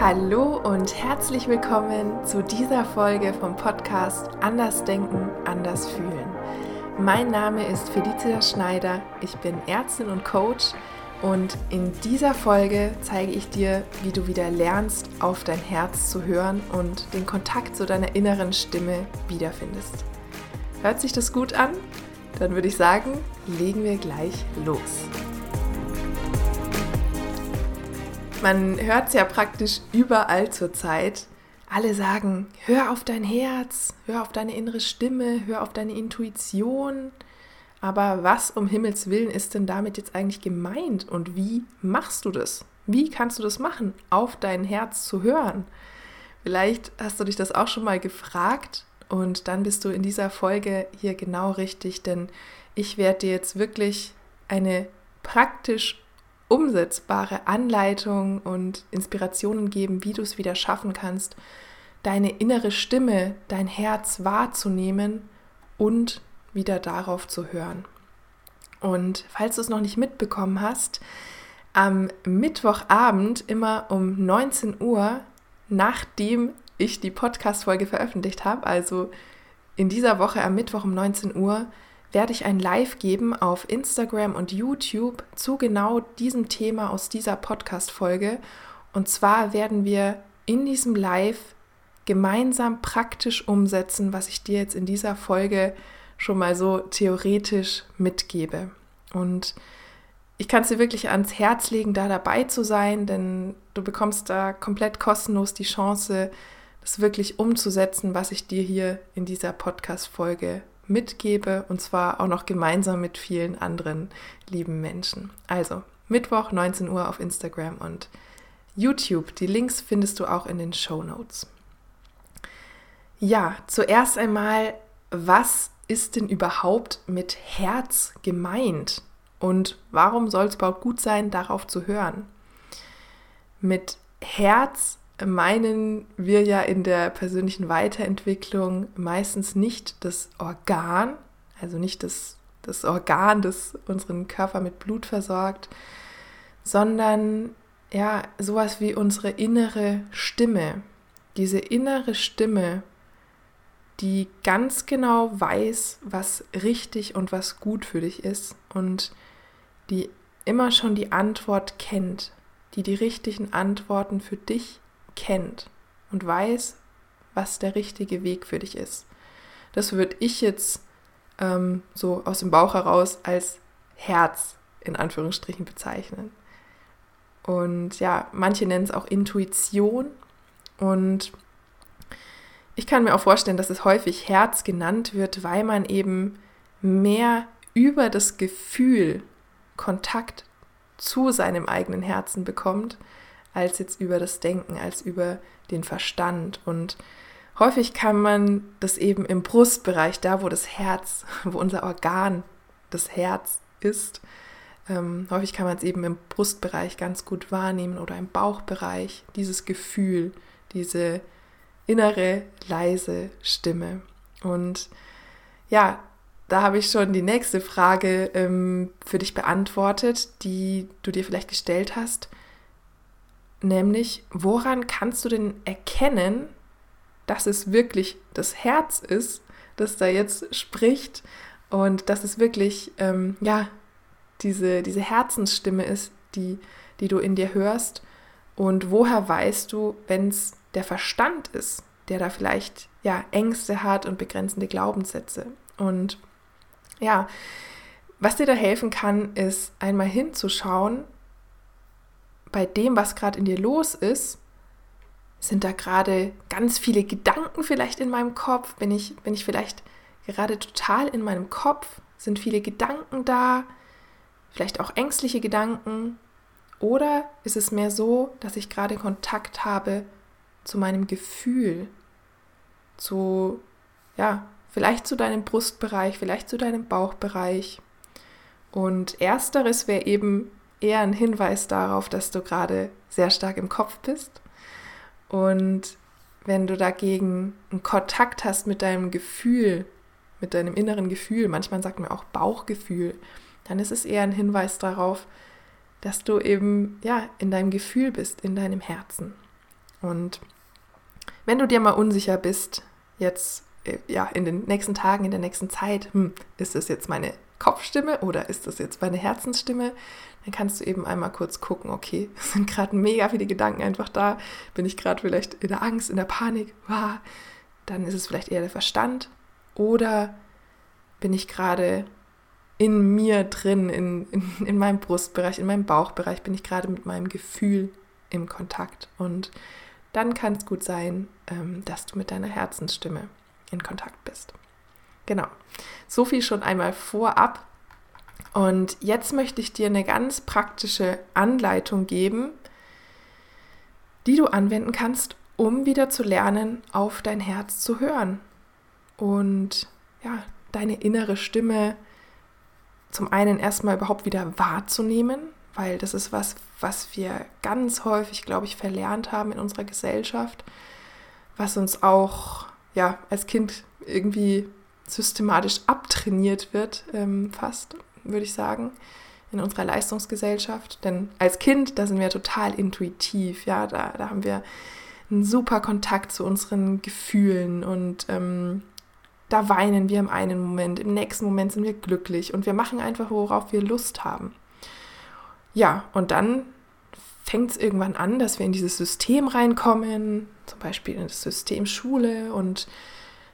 Hallo und herzlich willkommen zu dieser Folge vom Podcast Anders Denken, Anders Fühlen. Mein Name ist Felicia Schneider, ich bin Ärztin und Coach und in dieser Folge zeige ich dir, wie du wieder lernst, auf dein Herz zu hören und den Kontakt zu deiner inneren Stimme wiederfindest. Hört sich das gut an? Dann würde ich sagen, legen wir gleich los. Man hört es ja praktisch überall zur Zeit. Alle sagen, hör auf dein Herz, hör auf deine innere Stimme, hör auf deine Intuition. Aber was um Himmels willen ist denn damit jetzt eigentlich gemeint und wie machst du das? Wie kannst du das machen, auf dein Herz zu hören? Vielleicht hast du dich das auch schon mal gefragt und dann bist du in dieser Folge hier genau richtig, denn ich werde dir jetzt wirklich eine praktisch umsetzbare Anleitungen und Inspirationen geben, wie du es wieder schaffen kannst, deine innere Stimme, dein Herz wahrzunehmen und wieder darauf zu hören. Und falls du es noch nicht mitbekommen hast, am Mittwochabend immer um 19 Uhr, nachdem ich die Podcast-Folge veröffentlicht habe, also in dieser Woche am Mittwoch um 19 Uhr, werde ich ein Live geben auf Instagram und YouTube zu genau diesem Thema aus dieser Podcast-Folge. Und zwar werden wir in diesem Live gemeinsam praktisch umsetzen, was ich dir jetzt in dieser Folge schon mal so theoretisch mitgebe. Und ich kann es dir wirklich ans Herz legen, da dabei zu sein, denn du bekommst da komplett kostenlos die Chance, das wirklich umzusetzen, was ich dir hier in dieser Podcast-Folge mitgebe und zwar auch noch gemeinsam mit vielen anderen lieben Menschen. Also Mittwoch 19 Uhr auf Instagram und YouTube. Die Links findest du auch in den Show Notes. Ja, zuerst einmal, was ist denn überhaupt mit Herz gemeint? Und warum soll es überhaupt gut sein, darauf zu hören? Mit Herz meinen wir ja in der persönlichen Weiterentwicklung meistens nicht das Organ, also nicht das, das Organ, das unseren Körper mit Blut versorgt, sondern ja, sowas wie unsere innere Stimme. Diese innere Stimme, die ganz genau weiß, was richtig und was gut für dich ist und die immer schon die Antwort kennt, die die richtigen Antworten für dich kennt und weiß, was der richtige Weg für dich ist. Das würde ich jetzt ähm, so aus dem Bauch heraus als Herz in Anführungsstrichen bezeichnen. Und ja, manche nennen es auch Intuition. Und ich kann mir auch vorstellen, dass es häufig Herz genannt wird, weil man eben mehr über das Gefühl Kontakt zu seinem eigenen Herzen bekommt als jetzt über das Denken, als über den Verstand. Und häufig kann man das eben im Brustbereich, da wo das Herz, wo unser Organ, das Herz ist, ähm, häufig kann man es eben im Brustbereich ganz gut wahrnehmen oder im Bauchbereich, dieses Gefühl, diese innere leise Stimme. Und ja, da habe ich schon die nächste Frage ähm, für dich beantwortet, die du dir vielleicht gestellt hast nämlich woran kannst du denn erkennen, dass es wirklich das Herz ist, das da jetzt spricht und dass es wirklich, ähm, ja, diese, diese Herzensstimme ist, die, die du in dir hörst? Und woher weißt du, wenn es der Verstand ist, der da vielleicht ja Ängste hat und begrenzende Glaubenssätze? Und ja, was dir da helfen kann, ist einmal hinzuschauen, bei dem, was gerade in dir los ist, sind da gerade ganz viele Gedanken vielleicht in meinem Kopf? Bin ich, bin ich vielleicht gerade total in meinem Kopf? Sind viele Gedanken da? Vielleicht auch ängstliche Gedanken? Oder ist es mehr so, dass ich gerade Kontakt habe zu meinem Gefühl? Zu, ja, vielleicht zu deinem Brustbereich, vielleicht zu deinem Bauchbereich. Und ersteres wäre eben eher ein Hinweis darauf, dass du gerade sehr stark im Kopf bist. Und wenn du dagegen einen Kontakt hast mit deinem Gefühl, mit deinem inneren Gefühl, manchmal sagt man auch Bauchgefühl, dann ist es eher ein Hinweis darauf, dass du eben ja in deinem Gefühl bist, in deinem Herzen. Und wenn du dir mal unsicher bist, jetzt äh, ja in den nächsten Tagen, in der nächsten Zeit, hm, ist das jetzt meine Kopfstimme oder ist das jetzt meine Herzensstimme? Dann kannst du eben einmal kurz gucken, okay, sind gerade mega viele Gedanken einfach da. Bin ich gerade vielleicht in der Angst, in der Panik? Wow. Dann ist es vielleicht eher der Verstand. Oder bin ich gerade in mir drin, in, in, in meinem Brustbereich, in meinem Bauchbereich, bin ich gerade mit meinem Gefühl im Kontakt. Und dann kann es gut sein, ähm, dass du mit deiner Herzensstimme in Kontakt bist. Genau. So viel schon einmal vorab. Und jetzt möchte ich dir eine ganz praktische Anleitung geben, die du anwenden kannst, um wieder zu lernen, auf dein Herz zu hören und ja, deine innere Stimme zum einen erstmal überhaupt wieder wahrzunehmen, weil das ist was, was wir ganz häufig, glaube ich, verlernt haben in unserer Gesellschaft, was uns auch ja als Kind irgendwie systematisch abtrainiert wird, ähm, fast, würde ich sagen, in unserer Leistungsgesellschaft. Denn als Kind, da sind wir total intuitiv, ja, da, da haben wir einen super Kontakt zu unseren Gefühlen und ähm, da weinen wir im einen Moment, im nächsten Moment sind wir glücklich und wir machen einfach, worauf wir Lust haben. Ja, und dann fängt es irgendwann an, dass wir in dieses System reinkommen, zum Beispiel in das System Schule und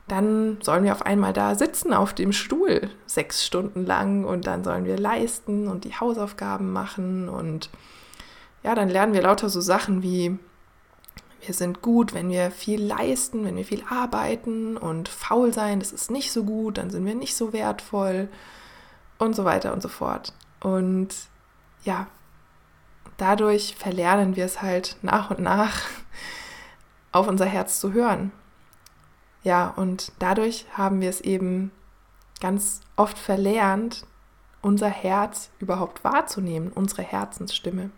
dann sollen wir auf einmal da sitzen auf dem Stuhl sechs Stunden lang und dann sollen wir leisten und die Hausaufgaben machen und ja, dann lernen wir lauter so Sachen wie wir sind gut, wenn wir viel leisten, wenn wir viel arbeiten und faul sein, das ist nicht so gut, dann sind wir nicht so wertvoll und so weiter und so fort. Und ja, dadurch verlernen wir es halt nach und nach auf unser Herz zu hören. Ja, und dadurch haben wir es eben ganz oft verlernt, unser Herz überhaupt wahrzunehmen, unsere Herzensstimme.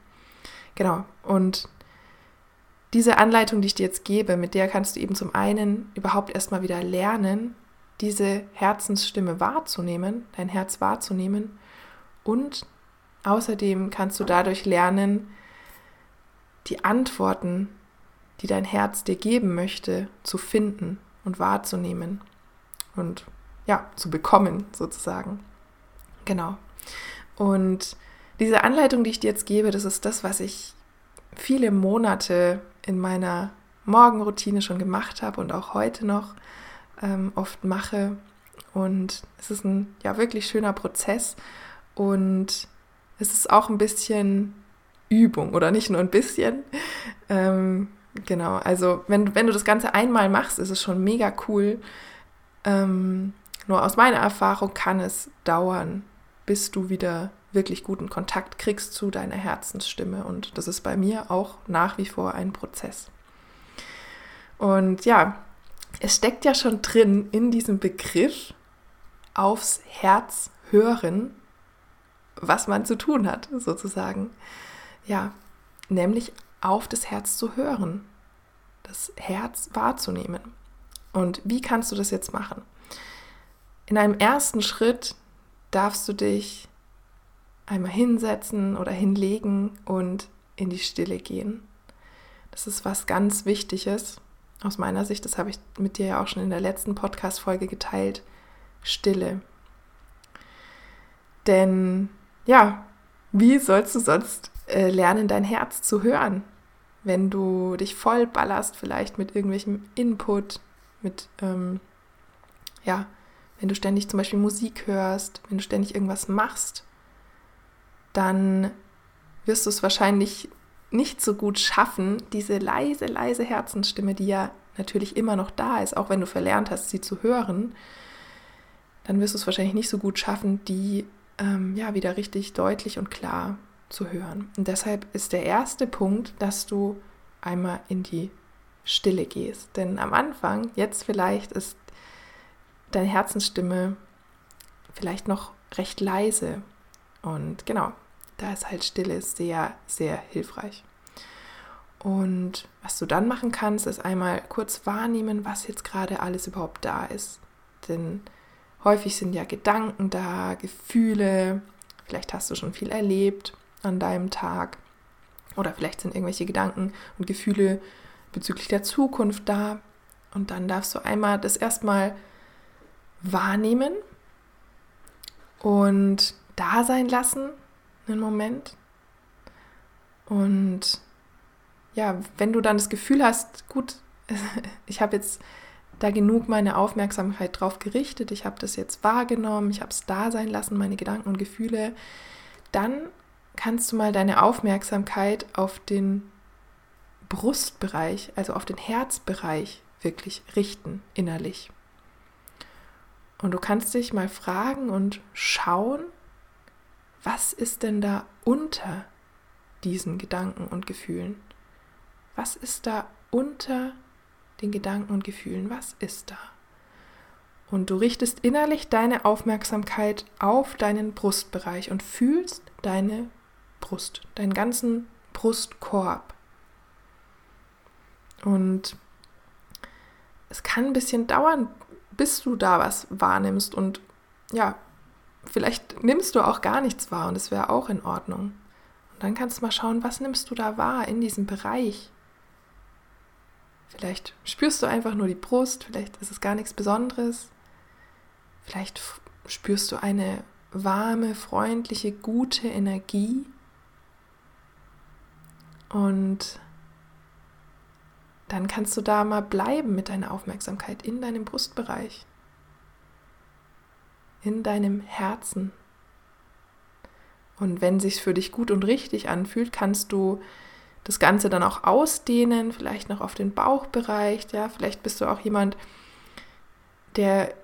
Genau, und diese Anleitung, die ich dir jetzt gebe, mit der kannst du eben zum einen überhaupt erstmal wieder lernen, diese Herzensstimme wahrzunehmen, dein Herz wahrzunehmen und außerdem kannst du dadurch lernen, die Antworten, die dein Herz dir geben möchte, zu finden und wahrzunehmen und ja, zu bekommen sozusagen. Genau. Und diese Anleitung, die ich dir jetzt gebe, das ist das, was ich viele Monate in meiner Morgenroutine schon gemacht habe und auch heute noch ähm, oft mache. Und es ist ein ja wirklich schöner Prozess und es ist auch ein bisschen Übung oder nicht nur ein bisschen. Ähm, Genau, also wenn, wenn du das Ganze einmal machst, ist es schon mega cool. Ähm, nur aus meiner Erfahrung kann es dauern, bis du wieder wirklich guten Kontakt kriegst zu deiner Herzensstimme. Und das ist bei mir auch nach wie vor ein Prozess. Und ja, es steckt ja schon drin in diesem Begriff aufs Herz hören, was man zu tun hat, sozusagen. Ja, nämlich auf das Herz zu hören, das Herz wahrzunehmen. Und wie kannst du das jetzt machen? In einem ersten Schritt darfst du dich einmal hinsetzen oder hinlegen und in die Stille gehen. Das ist was ganz Wichtiges aus meiner Sicht. Das habe ich mit dir ja auch schon in der letzten Podcast-Folge geteilt. Stille. Denn ja, wie sollst du sonst äh, lernen, dein Herz zu hören. Wenn du dich voll ballerst, vielleicht mit irgendwelchem Input, mit, ähm, ja, wenn du ständig zum Beispiel Musik hörst, wenn du ständig irgendwas machst, dann wirst du es wahrscheinlich nicht so gut schaffen, diese leise, leise Herzensstimme, die ja natürlich immer noch da ist, auch wenn du verlernt hast, sie zu hören, dann wirst du es wahrscheinlich nicht so gut schaffen, die ähm, ja wieder richtig deutlich und klar zu hören. Und deshalb ist der erste Punkt, dass du einmal in die Stille gehst. Denn am Anfang, jetzt vielleicht, ist deine Herzensstimme vielleicht noch recht leise. Und genau, da ist halt Stille sehr, sehr hilfreich. Und was du dann machen kannst, ist einmal kurz wahrnehmen, was jetzt gerade alles überhaupt da ist. Denn häufig sind ja Gedanken da, Gefühle, vielleicht hast du schon viel erlebt an deinem Tag. Oder vielleicht sind irgendwelche Gedanken und Gefühle bezüglich der Zukunft da. Und dann darfst du einmal das erstmal wahrnehmen und da sein lassen, einen Moment. Und ja, wenn du dann das Gefühl hast, gut, ich habe jetzt da genug meine Aufmerksamkeit drauf gerichtet, ich habe das jetzt wahrgenommen, ich habe es da sein lassen, meine Gedanken und Gefühle, dann kannst du mal deine Aufmerksamkeit auf den Brustbereich, also auf den Herzbereich wirklich richten, innerlich. Und du kannst dich mal fragen und schauen, was ist denn da unter diesen Gedanken und Gefühlen? Was ist da unter den Gedanken und Gefühlen? Was ist da? Und du richtest innerlich deine Aufmerksamkeit auf deinen Brustbereich und fühlst deine Brust, deinen ganzen Brustkorb. Und es kann ein bisschen dauern, bis du da was wahrnimmst. Und ja, vielleicht nimmst du auch gar nichts wahr und es wäre auch in Ordnung. Und dann kannst du mal schauen, was nimmst du da wahr in diesem Bereich. Vielleicht spürst du einfach nur die Brust, vielleicht ist es gar nichts Besonderes. Vielleicht spürst du eine warme, freundliche, gute Energie. Und dann kannst du da mal bleiben mit deiner Aufmerksamkeit in deinem Brustbereich, in deinem Herzen. Und wenn sich für dich gut und richtig anfühlt, kannst du das Ganze dann auch ausdehnen, vielleicht noch auf den Bauchbereich. Ja, vielleicht bist du auch jemand, der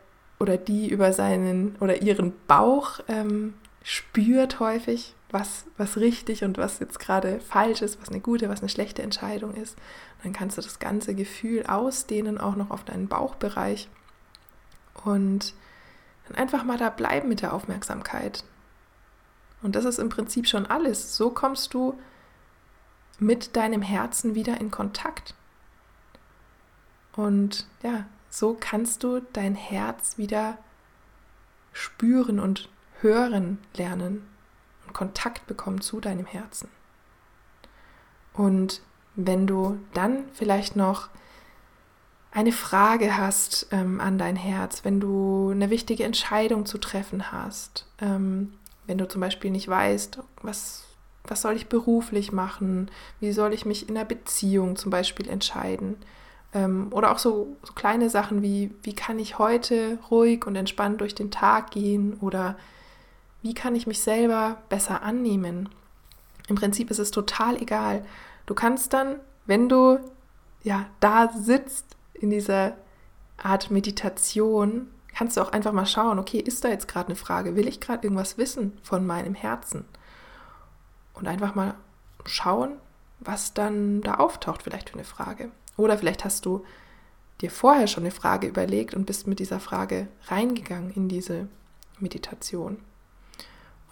oder die über seinen oder ihren Bauch ähm, spürt häufig, was, was richtig und was jetzt gerade falsch ist, was eine gute, was eine schlechte Entscheidung ist. Dann kannst du das ganze Gefühl ausdehnen, auch noch auf deinen Bauchbereich. Und dann einfach mal da bleiben mit der Aufmerksamkeit. Und das ist im Prinzip schon alles. So kommst du mit deinem Herzen wieder in Kontakt. Und ja, so kannst du dein Herz wieder spüren und hören lernen und Kontakt bekommen zu deinem Herzen. Und wenn du dann vielleicht noch eine Frage hast ähm, an dein Herz, wenn du eine wichtige Entscheidung zu treffen hast, ähm, wenn du zum Beispiel nicht weißt, was, was soll ich beruflich machen, wie soll ich mich in einer Beziehung zum Beispiel entscheiden, ähm, oder auch so, so kleine Sachen wie, wie kann ich heute ruhig und entspannt durch den Tag gehen oder wie kann ich mich selber besser annehmen? Im Prinzip ist es total egal. Du kannst dann, wenn du ja da sitzt in dieser Art Meditation, kannst du auch einfach mal schauen, okay, ist da jetzt gerade eine Frage? Will ich gerade irgendwas wissen von meinem Herzen? Und einfach mal schauen, was dann da auftaucht, vielleicht für eine Frage. Oder vielleicht hast du dir vorher schon eine Frage überlegt und bist mit dieser Frage reingegangen in diese Meditation.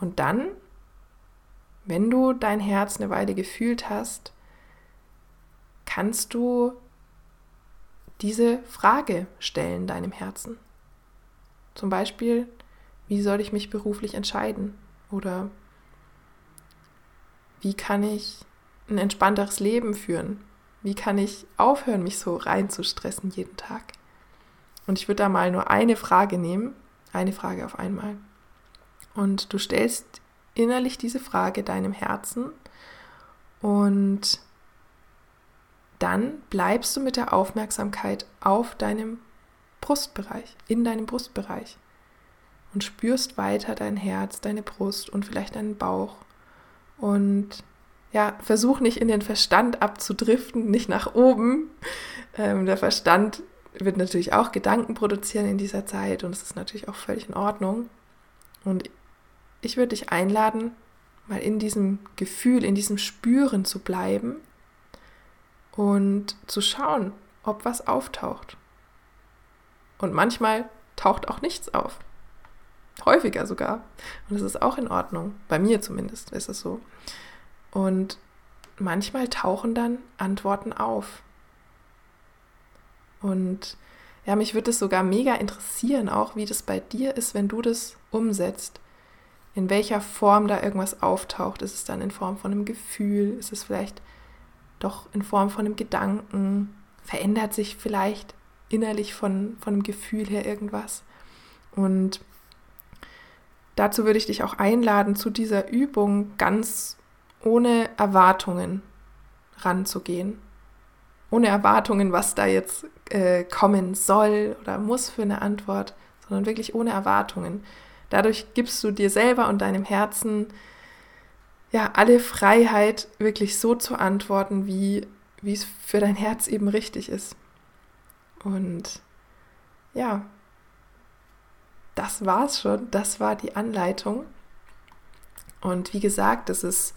Und dann, wenn du dein Herz eine Weile gefühlt hast, kannst du diese Frage stellen deinem Herzen. Zum Beispiel, wie soll ich mich beruflich entscheiden? Oder wie kann ich ein entspannteres Leben führen? Wie kann ich aufhören, mich so reinzustressen jeden Tag? Und ich würde da mal nur eine Frage nehmen, eine Frage auf einmal. Und du stellst innerlich diese Frage deinem Herzen und dann bleibst du mit der Aufmerksamkeit auf deinem Brustbereich, in deinem Brustbereich und spürst weiter dein Herz, deine Brust und vielleicht deinen Bauch. Und ja, versuch nicht in den Verstand abzudriften, nicht nach oben. Ähm, der Verstand wird natürlich auch Gedanken produzieren in dieser Zeit und es ist natürlich auch völlig in Ordnung. Und ich würde dich einladen, mal in diesem Gefühl, in diesem Spüren zu bleiben und zu schauen, ob was auftaucht. Und manchmal taucht auch nichts auf. Häufiger sogar. Und das ist auch in Ordnung. Bei mir zumindest ist es so. Und manchmal tauchen dann Antworten auf. Und ja, mich würde es sogar mega interessieren, auch wie das bei dir ist, wenn du das umsetzt in welcher Form da irgendwas auftaucht. Ist es dann in Form von einem Gefühl? Ist es vielleicht doch in Form von einem Gedanken, verändert sich vielleicht innerlich von, von dem Gefühl her irgendwas. Und dazu würde ich dich auch einladen, zu dieser Übung ganz ohne Erwartungen ranzugehen. Ohne Erwartungen, was da jetzt äh, kommen soll oder muss für eine Antwort, sondern wirklich ohne Erwartungen. Dadurch gibst du dir selber und deinem Herzen ja alle Freiheit, wirklich so zu antworten, wie, wie es für dein Herz eben richtig ist. Und ja, das war's schon. Das war die Anleitung. Und wie gesagt, das ist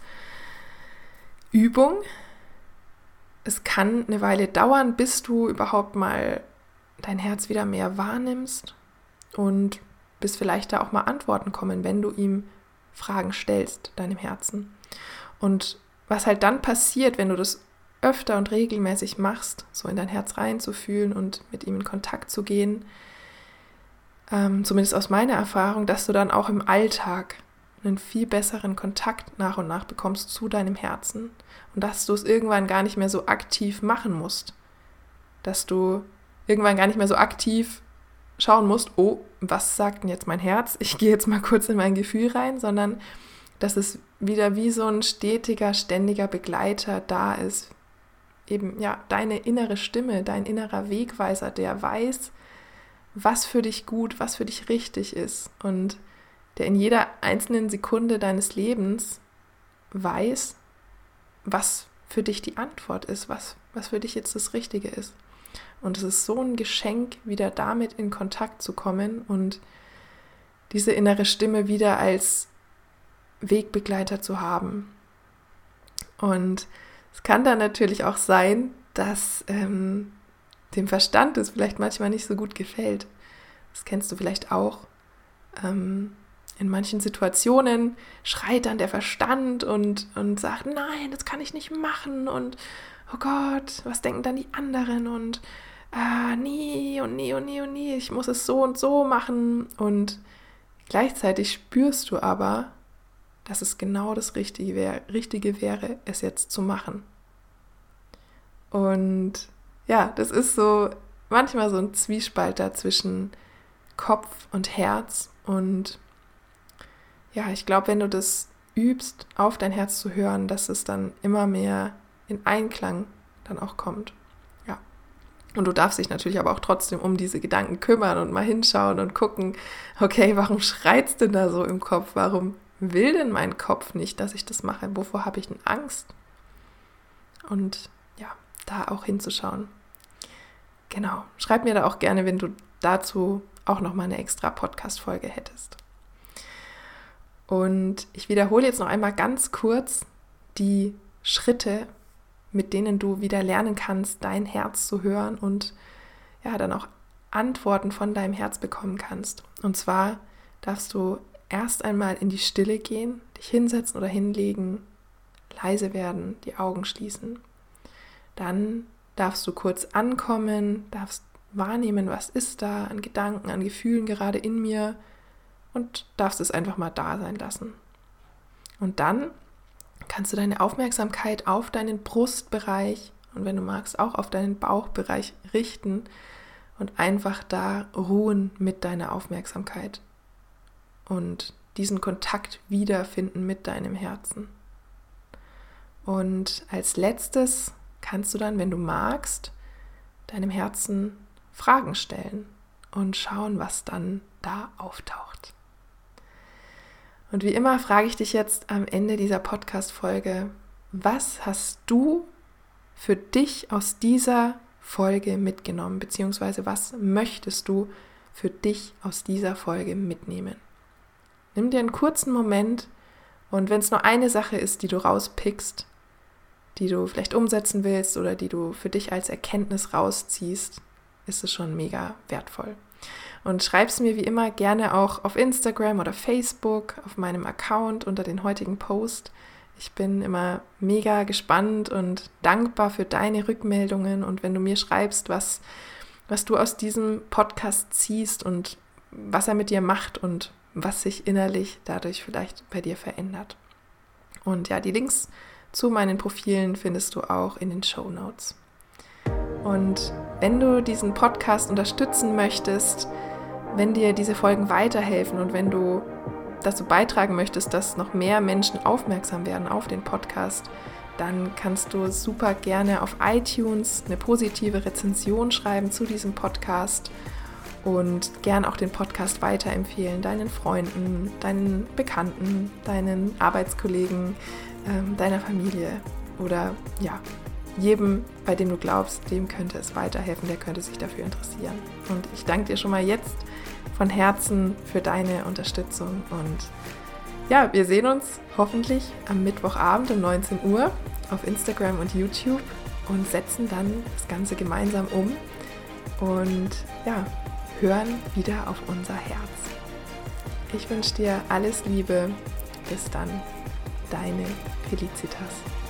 Übung. Es kann eine Weile dauern, bis du überhaupt mal dein Herz wieder mehr wahrnimmst und bis vielleicht da auch mal Antworten kommen, wenn du ihm Fragen stellst, deinem Herzen. Und was halt dann passiert, wenn du das öfter und regelmäßig machst, so in dein Herz reinzufühlen und mit ihm in Kontakt zu gehen, ähm, zumindest aus meiner Erfahrung, dass du dann auch im Alltag einen viel besseren Kontakt nach und nach bekommst zu deinem Herzen und dass du es irgendwann gar nicht mehr so aktiv machen musst. Dass du irgendwann gar nicht mehr so aktiv schauen musst, oh, was sagt denn jetzt mein Herz? Ich gehe jetzt mal kurz in mein Gefühl rein, sondern dass es wieder wie so ein stetiger, ständiger Begleiter da ist. Eben, ja, deine innere Stimme, dein innerer Wegweiser, der weiß, was für dich gut, was für dich richtig ist und der in jeder einzelnen Sekunde deines Lebens weiß, was für dich die Antwort ist, was, was für dich jetzt das Richtige ist. Und es ist so ein Geschenk, wieder damit in Kontakt zu kommen und diese innere Stimme wieder als Wegbegleiter zu haben. Und es kann dann natürlich auch sein, dass ähm, dem Verstand es vielleicht manchmal nicht so gut gefällt. Das kennst du vielleicht auch. Ähm, in manchen Situationen schreit dann der Verstand und, und sagt, nein, das kann ich nicht machen und oh Gott, was denken dann die anderen und ah, nie und nie und nie und nie, ich muss es so und so machen und gleichzeitig spürst du aber, dass es genau das Richtige, wär, Richtige wäre, es jetzt zu machen. Und ja, das ist so manchmal so ein Zwiespalt zwischen Kopf und Herz. Und ja, ich glaube, wenn du das übst, auf dein Herz zu hören, dass es dann immer mehr in Einklang dann auch kommt. Und du darfst dich natürlich aber auch trotzdem um diese Gedanken kümmern und mal hinschauen und gucken, okay, warum schreit es denn da so im Kopf? Warum will denn mein Kopf nicht, dass ich das mache? Wovor habe ich denn Angst? Und ja, da auch hinzuschauen. Genau. Schreib mir da auch gerne, wenn du dazu auch noch mal eine extra Podcast-Folge hättest. Und ich wiederhole jetzt noch einmal ganz kurz die Schritte, mit denen du wieder lernen kannst, dein Herz zu hören und ja, dann auch Antworten von deinem Herz bekommen kannst. Und zwar darfst du erst einmal in die Stille gehen, dich hinsetzen oder hinlegen, leise werden, die Augen schließen. Dann darfst du kurz ankommen, darfst wahrnehmen, was ist da an Gedanken, an Gefühlen gerade in mir und darfst es einfach mal da sein lassen. Und dann kannst du deine Aufmerksamkeit auf deinen Brustbereich und wenn du magst auch auf deinen Bauchbereich richten und einfach da ruhen mit deiner Aufmerksamkeit und diesen Kontakt wiederfinden mit deinem Herzen. Und als letztes kannst du dann, wenn du magst, deinem Herzen Fragen stellen und schauen, was dann da auftaucht. Und wie immer frage ich dich jetzt am Ende dieser Podcast-Folge, was hast du für dich aus dieser Folge mitgenommen, beziehungsweise was möchtest du für dich aus dieser Folge mitnehmen? Nimm dir einen kurzen Moment und wenn es nur eine Sache ist, die du rauspickst, die du vielleicht umsetzen willst oder die du für dich als Erkenntnis rausziehst, ist es schon mega wertvoll. Und schreib es mir wie immer gerne auch auf Instagram oder Facebook, auf meinem Account unter den heutigen Post. Ich bin immer mega gespannt und dankbar für deine Rückmeldungen und wenn du mir schreibst, was, was du aus diesem Podcast ziehst und was er mit dir macht und was sich innerlich dadurch vielleicht bei dir verändert. Und ja, die Links zu meinen Profilen findest du auch in den Show Notes. Und wenn du diesen Podcast unterstützen möchtest, wenn dir diese Folgen weiterhelfen und wenn du dazu beitragen möchtest, dass noch mehr Menschen aufmerksam werden auf den Podcast, dann kannst du super gerne auf iTunes eine positive Rezension schreiben zu diesem Podcast und gern auch den Podcast weiterempfehlen, deinen Freunden, deinen Bekannten, deinen Arbeitskollegen, ähm, deiner Familie oder ja, jedem, bei dem du glaubst, dem könnte es weiterhelfen, der könnte sich dafür interessieren. Und ich danke dir schon mal jetzt von Herzen für deine Unterstützung und ja, wir sehen uns hoffentlich am Mittwochabend um 19 Uhr auf Instagram und YouTube und setzen dann das Ganze gemeinsam um und ja, hören wieder auf unser Herz. Ich wünsche dir alles Liebe. Bis dann, deine Felicitas.